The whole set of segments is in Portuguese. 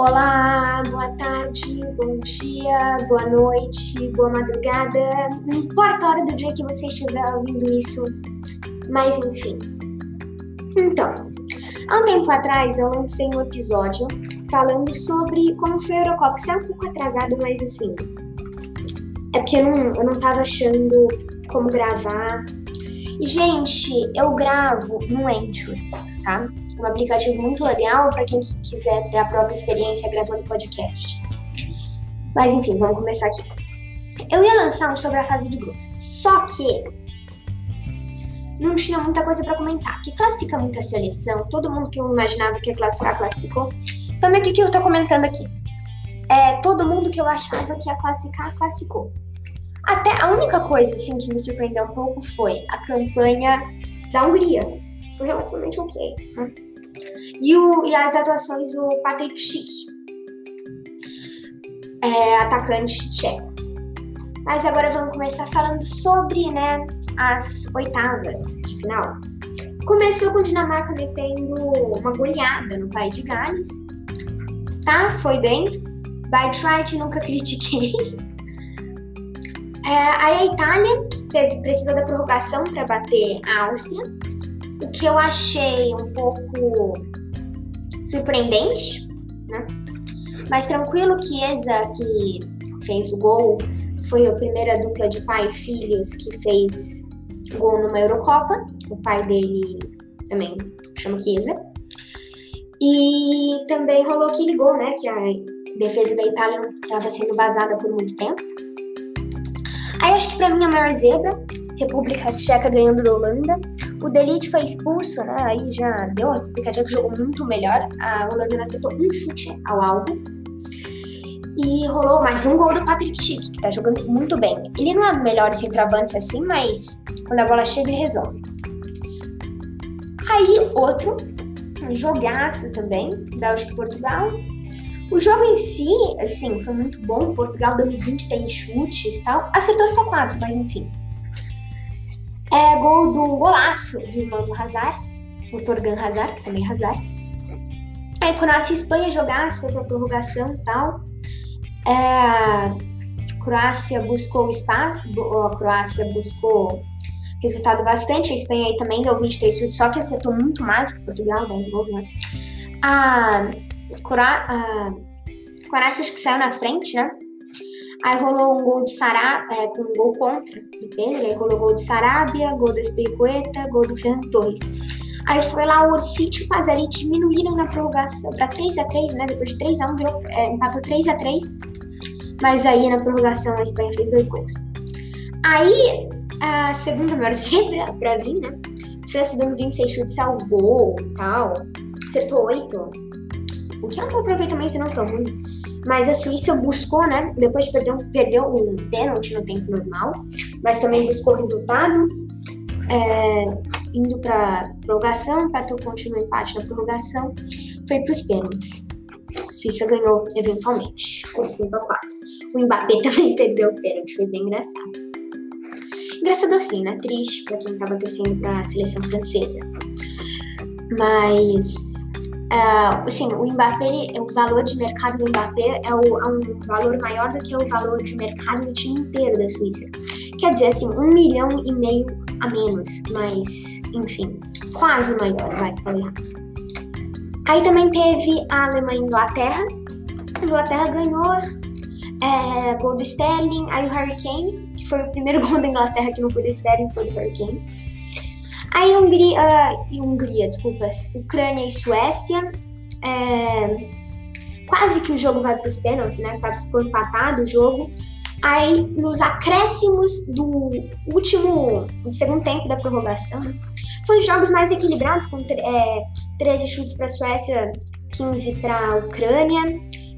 Olá, boa tarde, bom dia, boa noite, boa madrugada. Não importa a hora do dia que você estiver ouvindo isso, mas enfim. Então, há um tempo atrás eu lancei um episódio falando sobre como foi a Eurocopa. Isso é um pouco atrasado, mas assim. É porque eu não, eu não tava achando como gravar. E, gente, eu gravo no Anchor, tá? um aplicativo muito legal para quem quiser ter a própria experiência gravando podcast. Mas enfim, vamos começar aqui. Eu ia lançar um sobre a fase de grupos, só que não tinha muita coisa para comentar, porque classifica muita seleção, todo mundo que eu imaginava que ia classificar, classificou. Então, o que, que eu tô comentando aqui? É, todo mundo que eu achava que ia classificar, classificou. Até a única coisa assim que me surpreendeu um pouco foi a campanha da Hungria. Foi relativamente ok, né? E, o, e as atuações do Patrick Schick, é, atacante tcheco. Mas agora vamos começar falando sobre né, as oitavas de final. Começou com a Dinamarca metendo uma goleada no país de Gales. Tá? Foi bem. By Trite nunca critiquei. É, aí a Itália teve, precisou da prorrogação para bater a Áustria. O que eu achei um pouco surpreendente, né? Mas tranquilo que Eza, que fez o gol, foi a primeira dupla de pai e filhos que fez gol numa Eurocopa. O pai dele também chama Chiesa. E também rolou aquele gol, né? Que a defesa da Itália estava sendo vazada por muito tempo. Aí acho que para mim a maior zebra, República Tcheca ganhando da Holanda. O Delite foi expulso, né? Aí já deu. A República Tcheca jogou muito melhor. A Holanda acertou um chute ao alvo. E rolou mais um gol do Patrick Schick, que tá jogando muito bem. Ele não é o melhor centroavante assim, mas quando a bola chega, ele resolve. Aí, outro, jogaço também, Bélgica e Portugal. O jogo em si, assim, foi muito bom. Portugal dando 23 chutes e tal. Acertou só 4, mas enfim. É gol do golaço do irmão do Hazard, o Torgan Hazard, que também é Hazard. Aí Croácia e Espanha jogaço, foi pra prorrogação e tal. É, Croácia buscou o spa, a Croácia buscou resultado bastante. A Espanha aí também deu 23 chutes, só que acertou muito mais que Portugal, 10 gols, né? A, a Croácia acho que saiu na frente, né? Aí rolou um gol de Sará, é, com um gol contra do Pedro, aí rolou gol de Sarabia, gol do Espiricueta, gol do Fernando Torres. Aí foi lá o Orsite e o Pazari diminuíram na prorrogação para 3x3, né? Depois de 3x1, virou, é, empatou 3x3. Mas aí na prorrogação a Espanha fez dois gols. Aí a segunda maior zebra pra mim, né? França dando 26 chutes ao gol tal. Acertou 8. O que é um aproveitamento não tão ruim. Mas a Suíça buscou, né? Depois de perder um, perdeu um pênalti no tempo normal, mas também buscou resultado. É, indo para prorrogação, empatou continua empate na prorrogação, foi para os pênaltis. A Suíça ganhou eventualmente, por 5 a 4. O Mbappé também perdeu o pênalti, foi bem engraçado. Engraçado assim, né? Triste para quem estava torcendo para a seleção francesa. Mas Uh, assim, o Mbappé, o valor de mercado do Mbappé é, o, é, um valor maior do que o valor de mercado do time inteiro da Suíça. Quer dizer, assim, um milhão e meio a menos, mas, enfim, quase maior, vai, falei errado. Aí também teve a Alemanha e Inglaterra. A Inglaterra ganhou é, gol do Sterling, aí o Harry Kane, que foi o primeiro gol da Inglaterra que não foi do Sterling, foi do Harry Kane. Aí Hungria, uh, Hungria, desculpas, Ucrânia e Suécia. É, quase que o jogo vai para os pênaltis, né? Tá, ficou empatado o jogo. Aí, nos acréscimos do último, do segundo tempo da prorrogação, né? foi jogos mais equilibrados, com é, 13 chutes para a Suécia, 15 para a Ucrânia,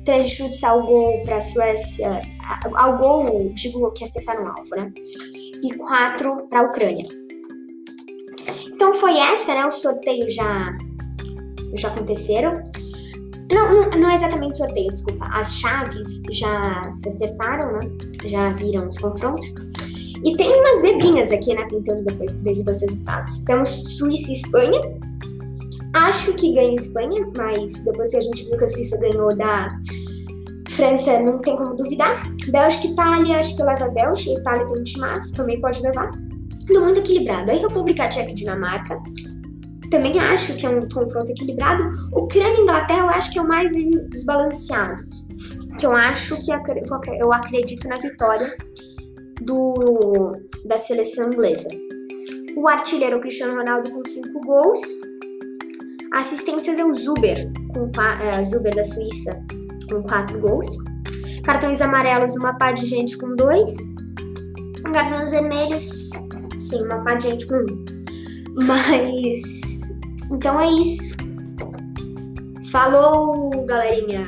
13 chutes ao gol para a Suécia, ao gol, digo que acertar no alvo, né? E 4 para a Ucrânia. Então foi essa, né? Os sorteios já, já aconteceram. Não, não, não, é exatamente sorteio, desculpa. As chaves já se acertaram, né? Já viram os confrontos. E tem umas zebrinhas aqui, né? Pintando depois devido aos resultados. Temos Suíça e Espanha. Acho que ganha a Espanha, mas depois que a gente viu que a Suíça ganhou da França, não tem como duvidar. Bélgica e Itália, acho que leva a Bélgica. Itália tem um timaço, também pode levar. Tudo muito equilibrado. Aí República Tcheca e Dinamarca. Também acho que é um confronto equilibrado. Ucrânia e Inglaterra eu acho que é o mais desbalanceado. Que eu acho que eu acredito na vitória do, da seleção inglesa. O artilheiro Cristiano Ronaldo com 5 gols. Assistências é o Zuber, com, é, Zuber da Suíça, com 4 gols. Cartões amarelos, uma pá de gente com 2. Cartões vermelhos, sim, uma pá de gente com 1. Mas. Então é isso. Falou, galerinha!